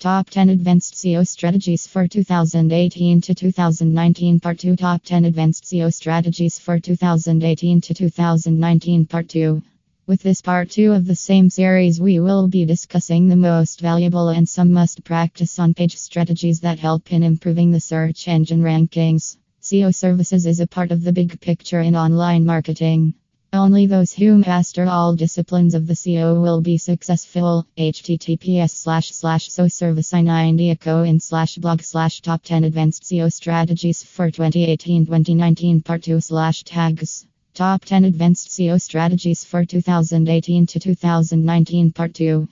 Top 10 Advanced SEO Strategies for 2018 to 2019 Part 2 Top 10 Advanced SEO Strategies for 2018 to 2019 Part 2 With this part 2 of the same series we will be discussing the most valuable and some must practice on page strategies that help in improving the search engine rankings. SEO services is a part of the big picture in online marketing. Only those who master all disciplines of the SEO will be successful. https slash slash so service i90 in slash blog slash top 10 advanced SEO strategies for 2018-2019 part 2 slash tags. Top 10 advanced SEO strategies for 2018 to 2019 part 2.